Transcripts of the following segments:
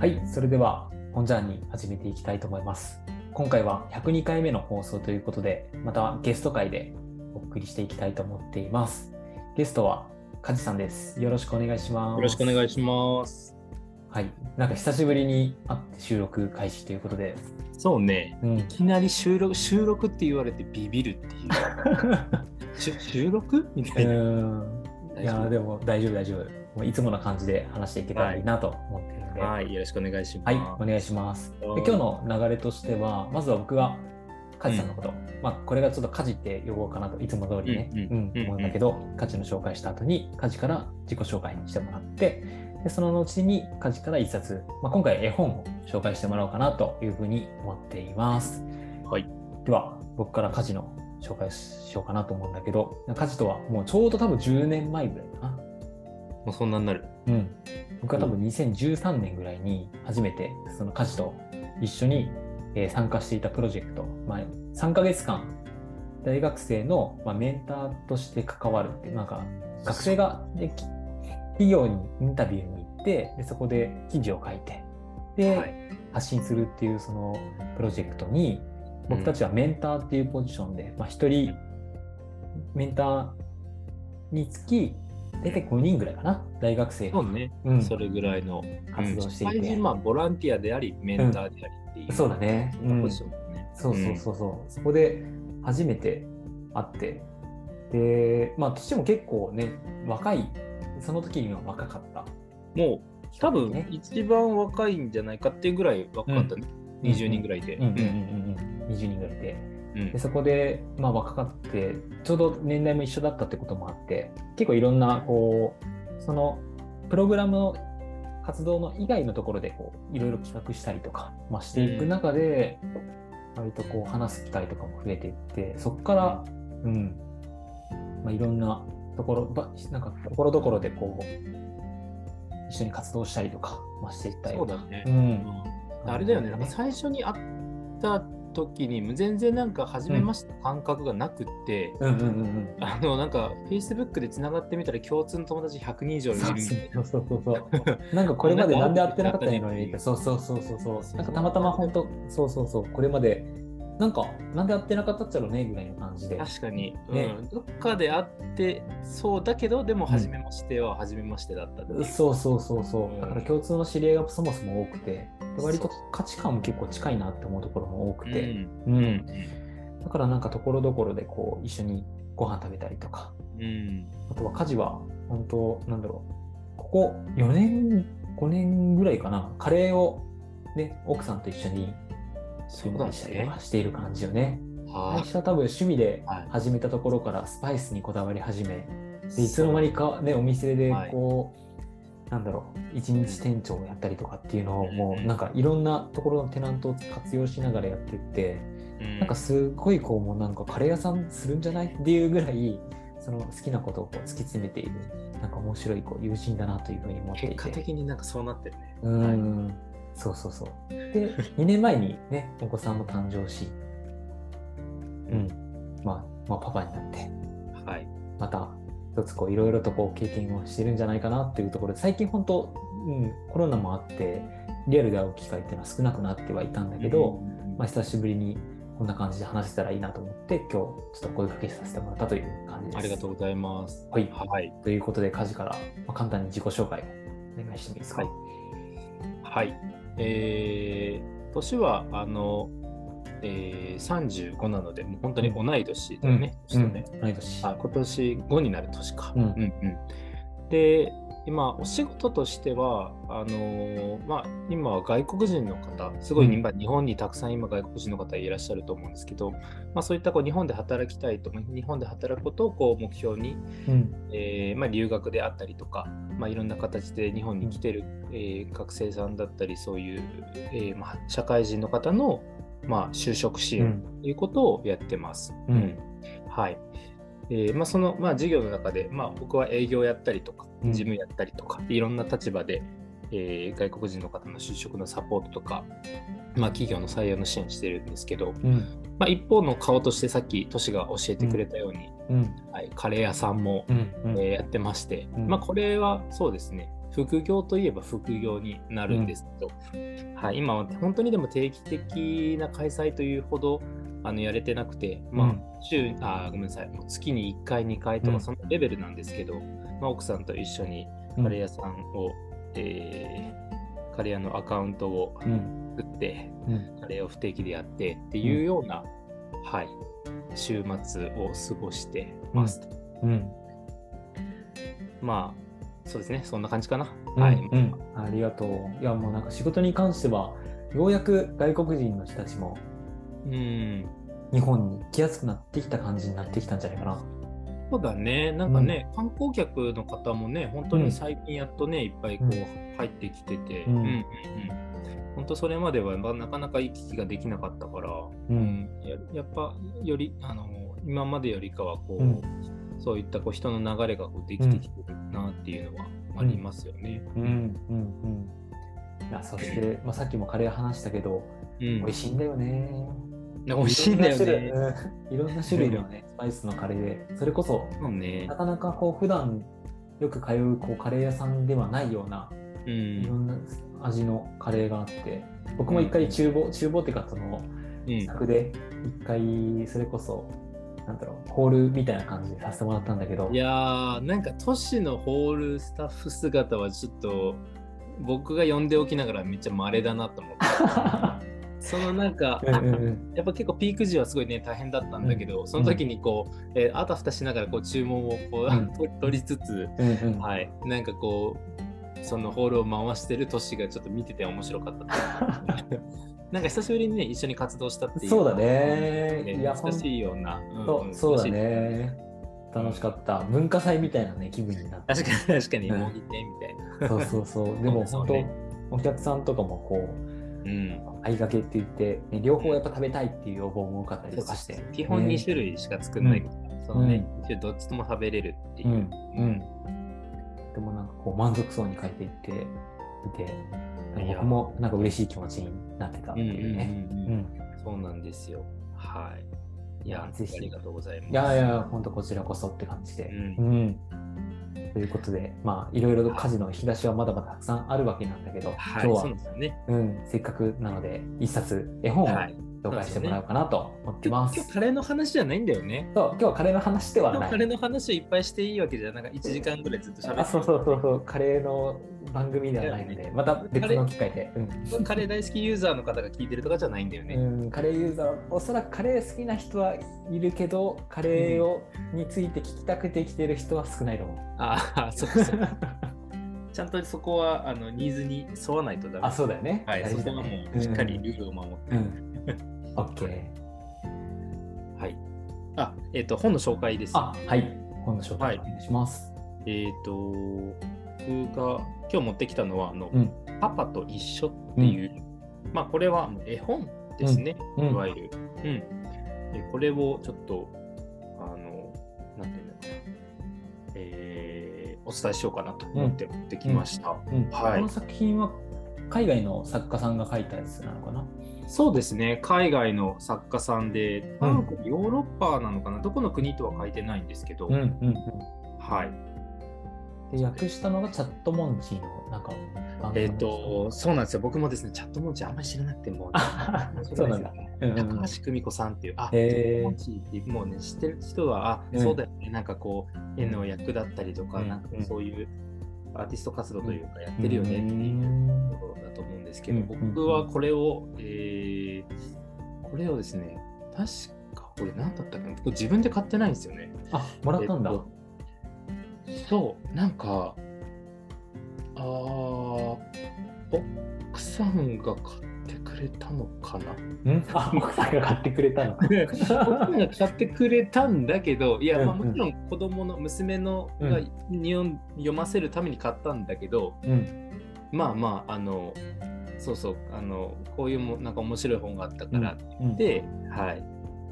はい、それでは本ジャーニー始めていきたいと思います。今回は102回目の放送ということで、またゲスト会でお送りしていきたいと思っています。ゲストは梶さんです。よろしくお願いします。よろしくお願いします。はい、なんか久しぶりに会って収録開始ということで、そうね、うんい、きなり収録収録って言われてビビるっていう。し収録？みたいな。うんいやでも大丈夫大丈夫。いつもの感じで話していけたらいいなと思ってるので、はい、よろしくお願いします。はい、お願いします。ではい今日の流れとしては、まずは僕がカジさんのこと、まあこれがちょっとカジって呼ぼうかなといつも通りね、うんうんうん思うんだけど、カジの紹介した後にカジから自己紹介してもらって、でその後にカジから一冊、まあ、今回絵本を紹介してもらおうかなというふうに思っています。はい。では、僕からカジの紹介しようかなと思うんだけど、カジとはもうちょうど多分10年前ぐらいかな。もうそんなになる。うん、僕は多分2013年ぐらいに初めてその家事と一緒に、えー参加していたプロジェクト、まあ、3ヶ月間大学生の、まあ、メンターとして関わるってなんか学生ができ企業にインタビューに行ってでそこで記事を書いてで、はい。発信するっていうそのプロジェクトに僕たちはメンターっていうポジションで、まあ、1人メンターにつき大体5人ぐらいかな大学生が。そうね、うん。それぐらいの活動していて。うまあボランティアであり、メンターでありっていう。そうだね。そん。なポジションだね。そうそうそうそう、そこで初めて会って、で、まあ、年も結構ね、若い、その時には若かった。うん。もう多分ね。一番若いんじゃないかっていうぐらい若かったね。20人ぐらいで。うん。うん。うん。うん、20人ぐらいで。うん。でそこで、まあ、若かって、ちょうど年代も一緒だったってこともあって、結構いろんな、こう、その、プログラムの活動の以外のところで、こう、いろいろ企画したりとか、まあ、していく中で、割とこう、話す機会とかも増えていって、そこから、うん、まあ、いろんなところ、ばなんか、ところどころで、こう、一緒に活動したりとか、まあ、していったりそうだね。う。うんん。あれだよね、なんか最初に会った時に全然なんか初めましての感覚がなくって、うんうんうんうん。あのなんか Facebook でつながってみたら共通の友達100人以上いるみたいな。そうそうそうそう。なんかこれまでなんで会ってなかったのに、そうそうそうそうそう。なんかたまたま本当、そうそうそう、これまで、なんか、なんで会ってなかったっちゃろうねぐらいの感じで。確かに、ね。うん、どっかで会ってそうだけど、でも初めましては初めましてだったっていう。そうそうそうそう。う。ん。だから共通の知り合いがそもそも多くて、で割と価値観も結構近いなって思うところも多くて、うん。うん。だからなんかところどころでこう一緒にご飯食べたりとか、うん。あとは家事は本当なんだろう。ここ4年5年ぐらいかな。カレーをね奥さんと一緒にそうだしたりとねかしている感じよね。最は多分趣味ではい。始めたところからスパイスにこだわり始めでいつの間にかねお店ではいこう、なんだろう一日店長をやったりとかっていうのをもうなんかいろんなところのテナントを活用しながらやってってうん。なんかすごいこうもうなんかカレー屋さんするんじゃないっていうぐらいその好きなことをこう突き詰めているなんか面白いこう友人だなというふうに思っていて。結果的になんかそうなってるね。うーん、そうそうそうで2年前にね お子さんも誕生しうんまあ、まあ、パパになってはい。また一つこういろいろとこう経験をしてるんじゃないかなっていうところで最近本当、うん、コロナもあってリアルで会う機会っていうのは少なくなってはいたんだけど、うんまあ、久しぶりにこんな感じで話せたらいいなと思って今日ちょっと声かけさせてもらったという感じです。ありがとうございます。はいはい。ということで家事から、まあ、簡単に自己紹介をお願いしてもいいですか？はいはい。えー、年は、あの、えー、35なので、もう本当に同い年だよね。同い年。あ今年5になる年か。うんうんで、今、お仕事としては、あのーまあ、今は外国人の方、すごい今、日本にたくさん今、外国人の方いらっしゃると思うんですけど、まあ、そういったこう日本で働きたいと、日本で働くことをこう目標に、うん。えーまあ、留学であったりとか、まあ、いろんな形で日本に来てる、えー学生さんだったりそういう、えーまあ、社会人の方の、まあ、就職支援ということをやってます。うん。はいえーまあ、その、まあ、授業の中で、まあ、僕は営業やったりとかうん。事務やったりとか、いろんな立場で、えー外国人の方の就職のサポートとか、まあ、企業の採用の支援してるんですけど、うん。まあ、一方の顔としてさっきトシが教えてくれたように、うん。はい、カレー屋さんも、うん。うん。えーやってまして、うん。まあこれはそうですね副業といえば副業になるんですけど、はい、今は本当にでも定期的な開催というほどあのやれてなくて、まあ週あごめんなさい。もう月に1回2回とうん。かそのレベルなんですけど、まあ、奥さんと一緒にカレー屋さんを、えーカレー屋のアカウントをうん。作って、うん。カレーを不定期でやってっていうような、はい、週末を過ごしてますと。うん。まあ、そうですね、そんな感じかな。うん。はい。うん。ありがとう。いやもうなんか仕事に関してはようやく外国人の人たちもうん。日本に来やすくなってきた感じになってきたんじゃないかな。そうだね、なんかね、観光客の方もね、本当に最近やっとね、いっぱいこうう入ってきてて、うん。うんうんうん。本当それまではまあなかなか行き来ができなかったから、うん。ややっぱよりあの今までよりかはこう、うん。そういったこう人の流れがこうできてきてるなっていうのはありますよね。うん。うん。うん。いやそして、まあ、さっきもカレー話したけどうん。美味しいんだよね。美味しいんだよね。いろんな種類。のねスパイスのカレーで。それこそね。な。かなかこう普段よく通うこうカレー屋さんではないようなうん。いろんな味のカレーがあって。僕も一回厨房厨房っていうかそのうん。作で一回それこそなんだろうホールみたいな感じでさせてもらったんだけど。いやーなんか都市のホールスタッフ姿はちょっと僕が呼んでおきながらめっちゃ稀だなと思って そのなんかやっぱ結構ピーク時はすごいね大変だったんだけど、その時にこう、えーあたふたしながらこう注文をこう、うん。取取りつつはい。なんかこうそのホールを回してる都市がちょっと見てて面白かった なんか久しぶりにね一緒に活動したっていう。そうだね。ねいや懐かしいような、んそうそうだ楽しい。ね楽しかった。文化祭みたいなね気分になって。確かに確かに、うん。もぎてみたいな。そうそうそう。でも 本当、お客さんとかもこううん。相掛けって言って、ね、両方やっぱ食べたいっていう要望も多かったりとかして、基本2種類しか作んないから、そのね、うん2種類どっちとも食べれるっていうう。んうんでもなんかこう満足そうに書いていっていて僕もなんか嬉しい気持ちになってたっていうね。そうなんですよ。はい。いや、ぜひありがとうございます。いやいや、本当こちらこそって感じで。ううんということで、まあ、いろいろと家事の引き出しはまだまだたくさんあるわけなんだけど、はい、今日はね。うん、せっかくなので、一冊絵本をはい紹介してもらおうかなと思ってます。今日カレーの話じゃないんだよね。そう今日はカレーの話ではない。カレーの話をいっぱいしていいわけじゃなんか1時間ぐらいずっと喋ってあそうそうそうそう、カレーの番組ではないので、また別の機会で。うんカレー大好きユーザーの方が聞いてるとかじゃないんだよね。うん、カレーユーザー、おそらくカレー好きな人はいるけど、カレーを、について聞きたくて来てる人は少ないと思う。ああ、そうそう。ちゃんとそこはあのニーズに沿わないとダメ。あ、そうだよね。はい、そこはも。うしっかりルールを守って。うん。オッ ケー。はい。あ、えっ、と、本の紹介です。あ、はい。本の紹介お願いします。えっ、と、僕が今日持ってきたのは、あの、うん。パパと一緒っていう、まあ、これは絵本ですね、うんうんいわゆる。うん。でこれをちょっと、あの、なんていうんだろうな、えーお伝えしようかなと思って持ってきました。うんはいこの作品は海外の作家さんが書いたやつなのかなそうですね、海外の作家さんで、うん。多分ヨーロッパなのかな、どこの国とは書いてないんですけど、うんうんうん。はい。で、訳したのがチャットモンチーのなんか？えっ、と、そうなんですよ。僕もですね、チャットモンチーあんまり知らなくても、あ そうなんだ。うん高橋久美子さんっていう、あ、へー。チャットモンチーってもうね、知ってる人は、あ、うん。そうだよね、なんかこう、絵の役だったりとか、うん。なんかそういうアーティスト活動というか、やってるよねっていうところだと思うんですけど、うん僕はこれを、えーこれをですね、確かこれ何だったっけ自分で買ってないんですよね。あ、もらったんだ。えっとそう、なんか、あー奥さんが買ってくれたのかな？うん？あ、奥さんが買ってくれたのか。奥さんが買ってくれたんだけど、いや、まあ、もちろん子供の娘のうんがに読ん読ませるために買ったんだけど、うん。まあまあ、あの、そうそう、あの、こういうもなんか面白い本があったからうん、で、はい、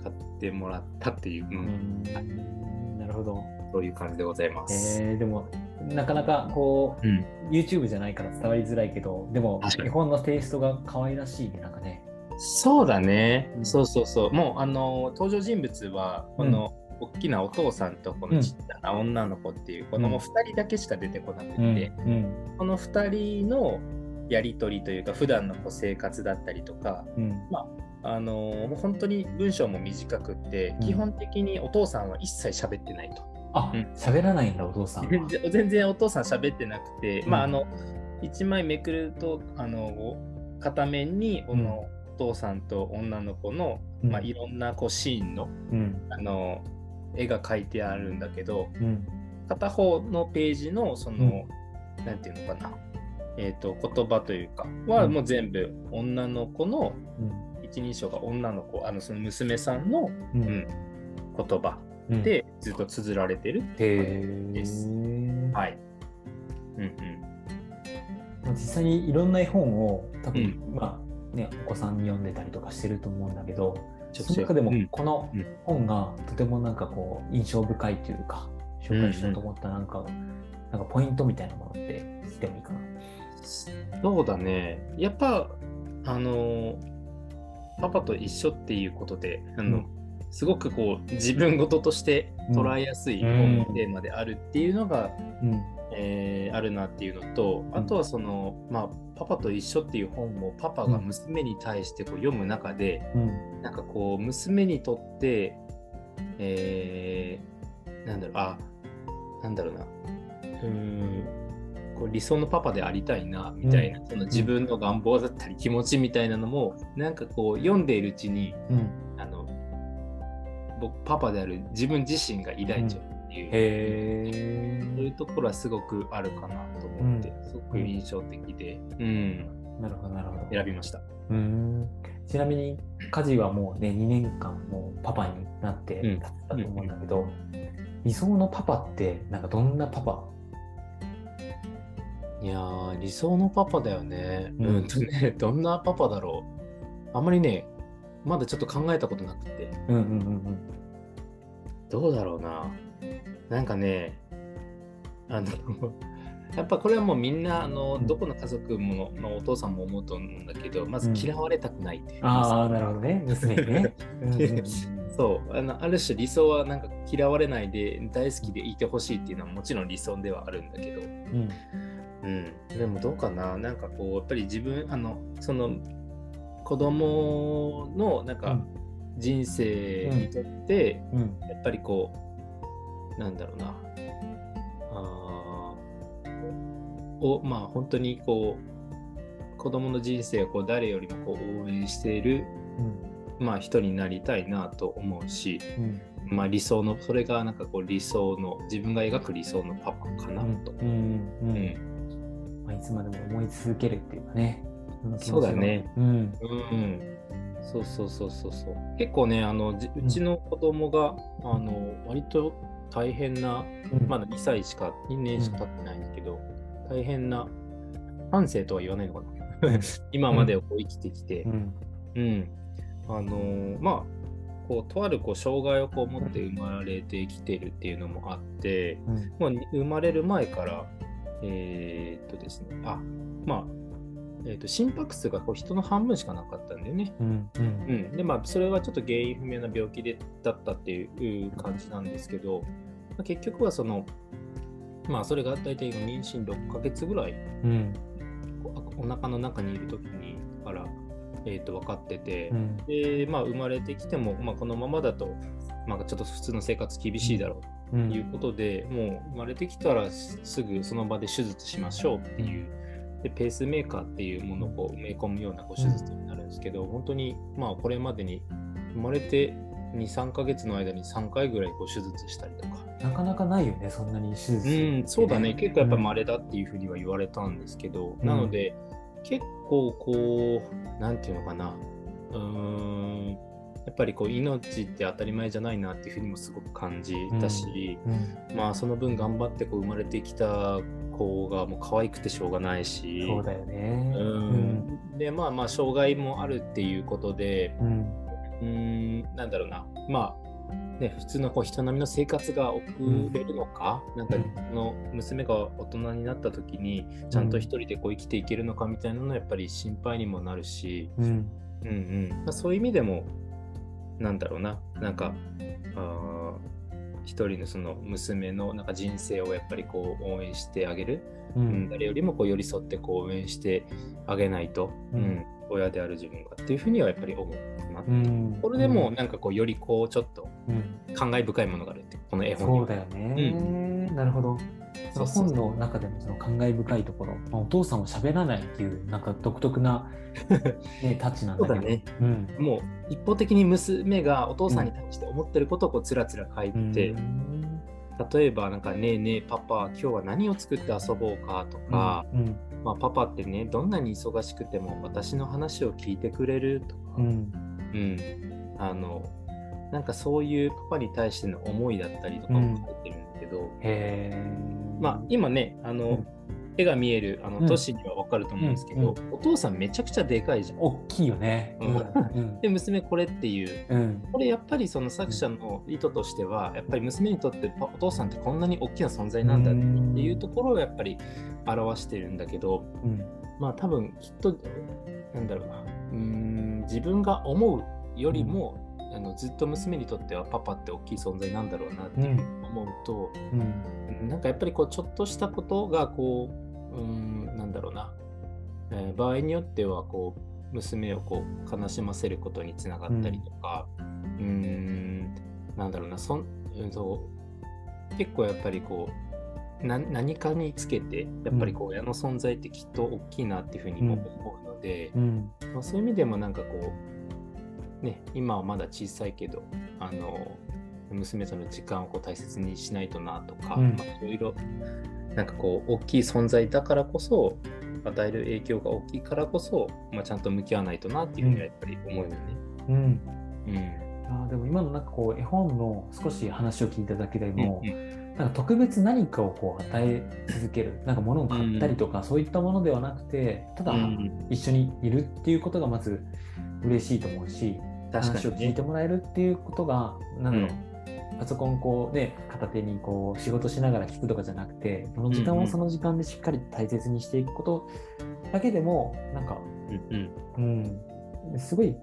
買ってもらったっていう、ううん。んなるほど。そういう感じでございます。えー、でも、なかなかこう、うん。YouTube じゃないから伝わりづらいけど、でも確か、に。日本のテイストが可愛らしいね、なんかね。そうだね、うん。そうそうそう。もう、あの、登場人物は、この、大きなお父さんとこのちっちゃな女の子っていう、このもう2人だけしか出てこなくて、うん。この2人のやり取りというか普段のこう生活だったりとか、うん。あのー本当に文章も短くって、うん。基本的にお父さんは一切喋ってないと。あうん。喋らないんだお父さんは。全然全然お父さん喋ってなくて、うん。まああの1枚めくるとあの片面にこのお父さんと女の子の、うん。まあ、いろんなこうシーンのうん。あの絵が描いてあるんだけどうん。片方のページのその、なんていうのかな、えー、と言葉というかはうん。もう全部女の子のうん。一人称が女の子あのその娘さんの、ううんん、言葉うん。でずっと綴られてる。へです。え。はい。うんうん。実際にいろんな絵本を多分、うん。まあねお子さんに読んでたりとかしてると思うんだけど、ちょっその中でもうん。このうん。本がとてもなんかこう印象深いというか紹介しようと思ったなんか、なんかポイントみたいなものって聞いてもいいかな。そうだね。やっぱ、あの、パパと一緒っていうことで、あの、うん。すごくこう、自分事として捉えやすいうん本のテーマであるっていうのが、うん。えーあるなっていうのと、あとはその、まあ、パパと一緒っていう本もパパが娘に対してこう読む中で、うん。なんかこう、娘にとって、えーなんだろう、あ、なんだろうな。うーん。こう理想のパパでありたいなみたいな、その自分の願望だったり気持ちみたいなのもなんかこう読んでいるうちにうん。あの僕パパである自分自身が抱いちゃうっていう、へそういうところはすごくあるかなと思って、うん。すごく印象的で、うん、え。なるほどなるほど。選びました。うん。ちなみに家事はもうね2年間もうパパになってたと思うんだけど、理想のパパってなんかどんなパパいやー理想のパパだよね。ううんんとね どんなパパだろう。あんまりねまだちょっと考えたことなくて。うんうんうんどうだろうな。なんかね、あの、やっぱこれはもうみんな、あの、うんどこの家族ものお父さんも思うと思うんだけど、まずうん嫌われたくないっていう。ああなるほどね娘にね。うんうんうんそうあのある種理想はなんか嫌われないで大好きでいてほしいっていうのはもちろん理想ではあるんだけど、うんうん、でもどうかな？なんかこうやっぱり自分あのその子供のなんか人生にとって、うん。やっぱりこう、なんだろうな、あーを、まあ本当にこう、子供の人生をこう誰よりもこう応援している、まあ人になりたいなと思うし、うん。まあ理想の、それがなんかこう理想の、自分が描く理想のパパかなと。うん。うん。ううんんまあ、いつまでも思い続けるっていうかね。そうだね。うんうん、そうそうそうそうそう。結構ね、あのじうちの子供が、あの割と大変な、うんまだ2歳しか、2年しか経ってないんだけど、大変な、半生とは言わないのかな。今までをこう生きてきてう、んうん。あのーまあ、こう、とあるこう障害をこう持って生まれてきてるっていうのもあって、うんもうに生まれる前から、えーっとですね、あ、まあ、えーっと心拍数がこう人の半分しかなかったんだよね。うんうん。うん、でまあそれはちょっと原因不明な病気でだったっていう感じなんですけど、まあ結局はそのまあそれが大体妊娠6ヶ月ぐらいうん。お腹の中にいる時にから、えー、と分かっててう、ん。でまあ生まれてきても、まあ、このままだと、まあ、ちょっと普通の生活厳しいだろういうことで、もう生まれてきたらすすぐその場で手術しましょうっていう。でペースメーカーっていうものをこう埋め込むようなこう手術になるんですけど、本当にまあこれまでに生まれて2、3ヶ月の間に3回ぐらいこう手術したりとか。なかなかないよね、そんなに手術。うん、そうだね。結構やっぱ稀だっていうふうには言われたんですけど、うんなので結構こう、なんていうのかな。うーん、やっぱりこう命って当たり前じゃないなっていうふうにもすごく感じたし、うん。まあその分頑張ってこう生まれてきた子がもう可愛くてしょうがないし、そうだよね。うん。でまあまあ障害もあるっていうことでうんうーんなんだろうな。まあね普通のこう人並みの生活が送れるのか、なんかうんこの娘が大人になった時にちゃんと一人でこう生きていけるのかみたいなのはやっぱり心配にもなるし、うん。うんうん。まあ、そういう意味でもなんだろうな。なんかあー一人のその娘のなんか人生をやっぱりこう応援してあげる、ううん。ん、誰よりもこう寄り添ってこう応援してあげないと、ううん。ん親である自分がっていうふうにはやっぱり思うな、うん。これでもなんかこうよりこうちょっとうん。感慨深いものがあるってこの絵本には。そうだよね、なるほどその本の中でもその感慨深いところ、まあお父さんは喋らないっていうなんか独特な、ね、タッチなんだけど。そうだね。うん。もう一方的に娘がお父さんに対して思ってることをこうつらつら書いて、うん。例えばなんか「ねえねえパパ今日は何を作って遊ぼうか」とか、うん。まあ、パパってねどんなに忙しくても私の話を聞いてくれるとか、うん。うん。あのなんかそういうパパに対しての思いだったりとかも書いてるんだけど、まあ今ねあの、うん。絵が見えるあうん。の都市には分かると思うんですけど、うん。お父さんめちゃくちゃでかいじゃん。大きいよね。で娘これっていう。うん。これやっぱりその作者の意図としてはやっぱり娘にとってパお父さんってこんなに大きな存在なんだっていうところをやっぱり表してるんだけどうん。まあ多分きっとなんだろうな。うーん自分が思うよりも、あのずっと娘にとってはパパって大きい存在なんだろうなって思うと、うん。なんかやっぱりこうちょっとしたことがこううーんなんだろうな、えー場合によってはこう娘をこう悲しませることにつながったりとか、うーんなんだろうな。そんうんそう。結構やっぱりこうな何かにつけてやっぱりこう親の存在ってきっと大きいなっていうふうにも思うので、うん。まあ、そういう意味でもなんかこうね今はまだ小さいけどあの娘との時間をこう大切にしないとなとか、うんまあ、いろいろなんかこう大きい存在だからこそ与える影響が大きいからこそ、まあ、ちゃんと向き合わないとなっていうふうにはやっぱり思うよね。うん。うん。あーでも今のなんかこう絵本の少し話を聞いただけでも、うんうん。なんか特別何かをこう与え続ける。なんか物を買ったりとか、そういったものではなくてただうん。一緒にいるっていうことがまず嬉しいと思うし、話を聞いてもらえるっていうことがなんだろう、パソコンこうね片手にこう仕事しながら聞くとかじゃなくてその時間うんうんをその時間でしっかり大切にしていくことだけでもなんかうんうん。うん。すごい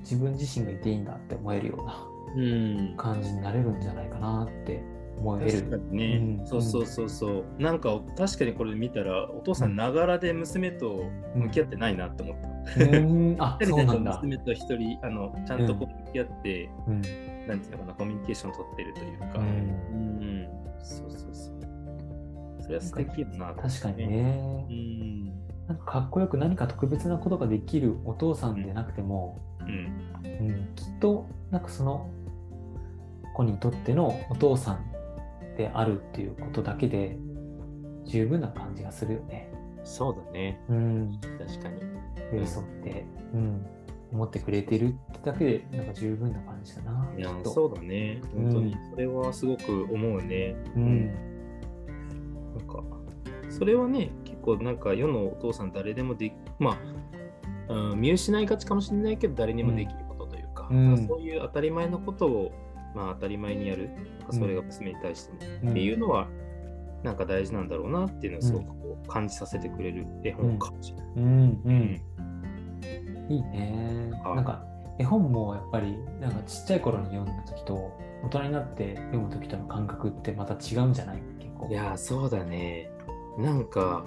自分自身がいていいんだって思えるようなうん。感じになれるんじゃないかなって思える。確かにね、うん。そうそうそうそう。なんか確かにこれ見たらお父さんながらで娘と向き合ってないなって思った。うん、あ、そうなんだ。娘と一人あのちゃんとこう向き合って、うん、なんていうのかなコミュニケーション取ってるというか、ううん。ん、そうそうそう。それは素敵だな確かにうね。ん。なんかかっこよく何か特別なことができるお父さんでなくても、うん。うん、きっとなんかその子にとってのお父さんであるっていうことだけで十分な感じがするよね。そうだね。うん、確かに。寄り添って、うん、思ってくれてるってだけでなんか十分な感じだな。いやそうだね。本当に、うん。それはすごく思うね。うん、なんか、それはね、結構なんか世のお父さん誰でもでき、まあ、うん、見失いがちかもしれないけど、誰にもできることというか、うん。まあそういう当たり前のことを、まあ当たり前にやる、それが娘に対しても、うんっていうのは、なんか大事なんだろうなっていうのをすごくこう感じさせてくれる絵本かもしれない。うん、う、うんいいね。はいなんか絵本もやっぱりなんかちっちゃい頃に読んだ時と大人になって読む時との感覚ってまた違うんじゃない？結構。いやー、そうだね。なんか、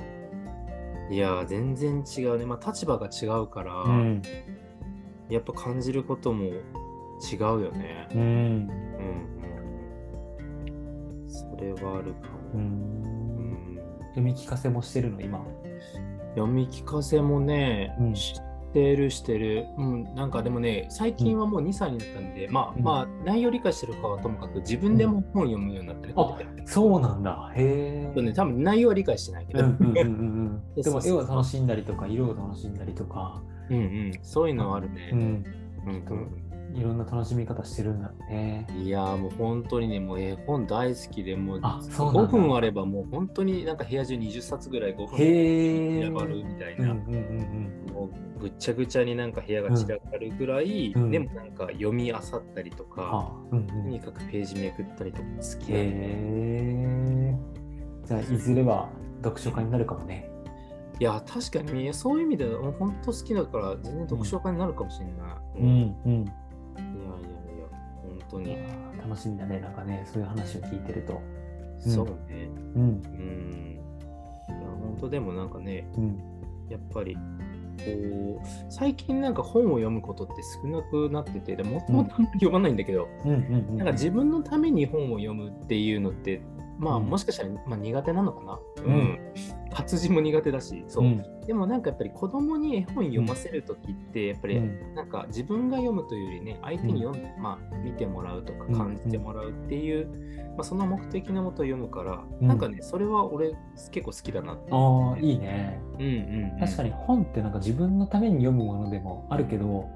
いやー、全然違うね。まあ立場が違うから、うん、やっぱ感じることも違うよね。うん、うんうん。それはあるかう、も。うんん。読み聞かせもしてるの今？読み聞かせもね、うんしてるしてる。うん。なんかでもね、最近はもう2歳になったんで、まあうんまあ、内容理解してるかはともかく、自分でも本読むようになってる。あそうなんだ。へえ。ね、多分内容は理解してないけど、うんうんうんうんうん。でも絵を楽しんだりとか色を楽しんだりとか、うんうん、そういうのはあるね。うん、うんといろんな楽しみ方してるんだね。いやーもう本当にね、もう絵本大好きで、もうあそうなんだ5分あればもう本当になんか部屋中20冊ぐらい5分へえ。散らばるみたいな、うんうんうんもうぐっちゃぐちゃになんか部屋が散らかるぐらい、うんでもなんか読み漁ったりとうん。か、あ、うんうん。とにかくページめくったりとか好きへ。じゃあ、いずれは読書家になるかもね。いや、確かにね、そういう意味ではもう本当好きだから全然読書家になるかもしれない。うんうん。いやいやいや、本当に。楽しみだね、なんかね、そういう話を聞いてると。そうね。うん。うん。いや、本当でもなんかね、うん。やっぱり、こう、最近なんか本を読むことって少なくなってて、でもともとあんまり読まないんだけど、うんうんうん。なんか自分のために本を読むっていうのって、まあうんもしかしたら、まあ、苦手なのかな。うんうん。活字も苦手だし、そう。うんでもなんかやっぱり子供に絵本読ませるときって、やっぱりうんなんか自分が読むというよりね、相手に読ん、まあ、見てもらうとかうん感じてもらうっていう、まあ、その目的のもと読むから、うんなんかね、それは俺結構好きだなって。ああ、いいね。うんうん、うん。確かに本ってなんか自分のために読むものでもあるけど、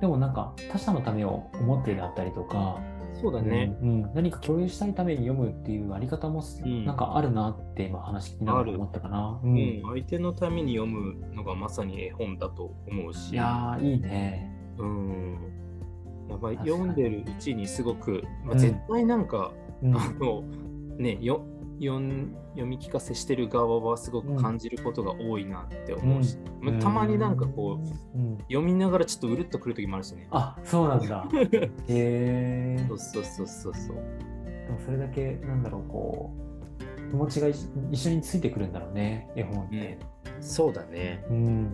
でもなんか他者のためを思ってだったりとか、そうだね。うんうん何か共有したいために読むっていうあり方もんなんかあるなって今話聞きながら思ったかな。ううんん、相手のために読むのがまさに絵本だと思うし。いやー、いいね。うん。やっぱり読んでるうちにすごく、まあ、うん絶対なんか、うんあの、ね、よ読み聞かせしてる側はすごく感じることが多いなって思うし、うんまあたまになんかこう、うん、読みながらちょっとうるっとくる時もあるしね。あ、そうなんだ。へえそうそうそうそうそう。でもそれだけなんだろうこう気持ちが一一緒についてくるんだろうね絵本って。そうだね。うん。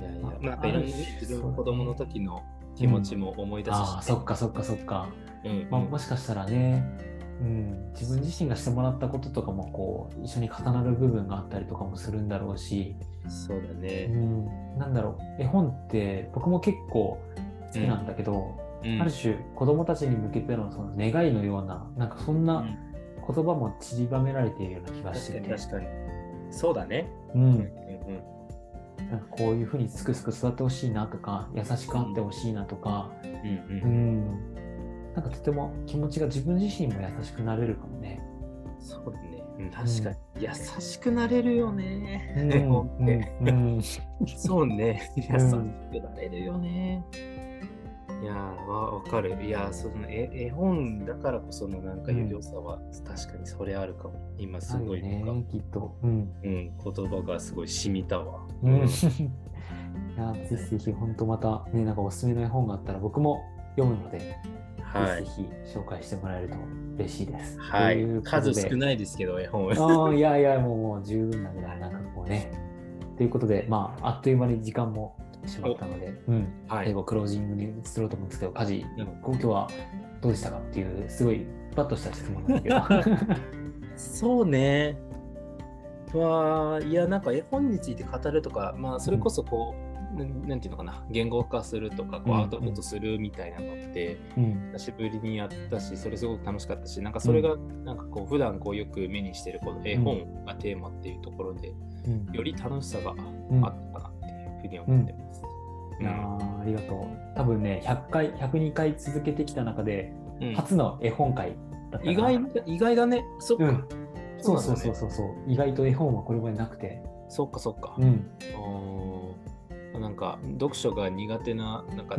いやいやあ、まあ、い自分子供の時の気持ちも思い出すし、ああそっかそっかそっか。うんまあ、もしかしたらね、うん、自分自身がしてもらったこととかもこう一緒に重なる部分があったりとかもするんだろうし、そうだうね。ん、なんだろう。絵本って僕も結構好きなんだけど、うん。ある種子供たちに向けてのその願いのようななんかそんうなん。言葉も散りばめられているような気がし確て。て、かに確かに。そうだね。う、うんん。なんかこういうふうにすくすく育ってほしいなとか優しくあってほしいなとか、うんううんん、なんかとても気持ちが自分自身も優しくなれるかもね。そうだね。うん確かに。優しくなれるよね。うん そうね。優しくうんなれるよね。いやーわわかる。いやーその絵絵本だからこそのなんか良さは、確かにそれあるかも。今すごいなんか、よねきっと。うん。うん、言葉がすごい染みたわ。うん、いやぜひぜひ本当またねなんかおすすめの絵本があったら僕も読むので、はいぜ。ひ紹介してもらえると嬉しいです。はいとい数で少ないですけど、絵本。ああいやいやもうもう十分なぐらいなんかこうね。ということでまああっという間に時間もしまったので、うん。はい最。後クロージングに移ろうと思うんですけど、カジ、うん今日はどうでしたかっていうすごいパッとした質問なんだけど。そうね。わあ、いや、なんか絵本について語るとか、まあ、それこそこう、なんなんていうのかな、言語化するとか、こううんアウトプットするみたいなのって、うん久しぶりにやったし、それすごく楽しかったし、なんかそれが、なんかこう、普段こうよく目にしてるこの絵本がテーマっていうところで、うんより楽しさがうんあったかなっていうふうに思ってます。いやーありがとう。多分ね、100回、102回続けてきた中で、うん初の絵本会だった意外だ意外だね。そっか。うんそうそうそうそうそう、意外と絵本はこれまでなくて。そっかそっか。うん。あーなんか読書が苦手ななんか。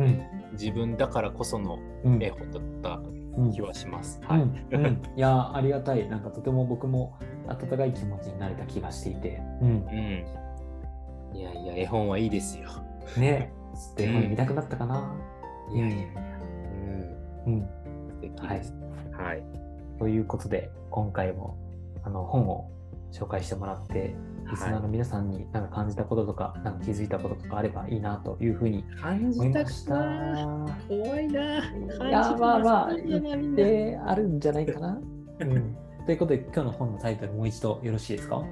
自分だからこそのうん。絵本だったうん気はします。はい。うんうん、いやーありがたい。なんかとても僕も温かい気持ちになれた気がしていて。うん。うん。いやいや、絵本はいいですよ。ね、絵本読みたくなったかな。いやいやいや。うん。うん。素敵です。はい。ということで、今回もあの本を紹介してもらって、リスナーの皆さんになんか感じたこととか、なんか気づいたこととかあればいいなというふうに感じた思いました。怖いな。いや、まあまあ、感じたなみんなであるんじゃないかな。うん、ということで、今日の本のタイトルもう一度よろしいですか？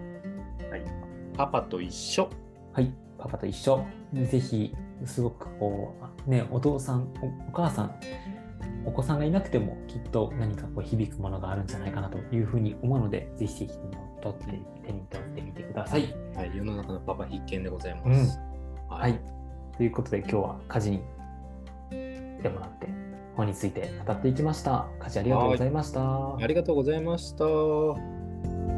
パパと一緒。はい、パパと一緒。ぜひ、すごくこう、ね、お父さん、おお母さん、お子さんがいなくてもきっと何かこう響くものがあるんじゃないかなというふうに思うので、ぜひぜひ手に取って手に取ってみてください。はい。世の中のパパ必見でございます。ははい。ということで今日は家事に来てもらって本について語っていきました。家事ありがとうございました。ありがとうございました。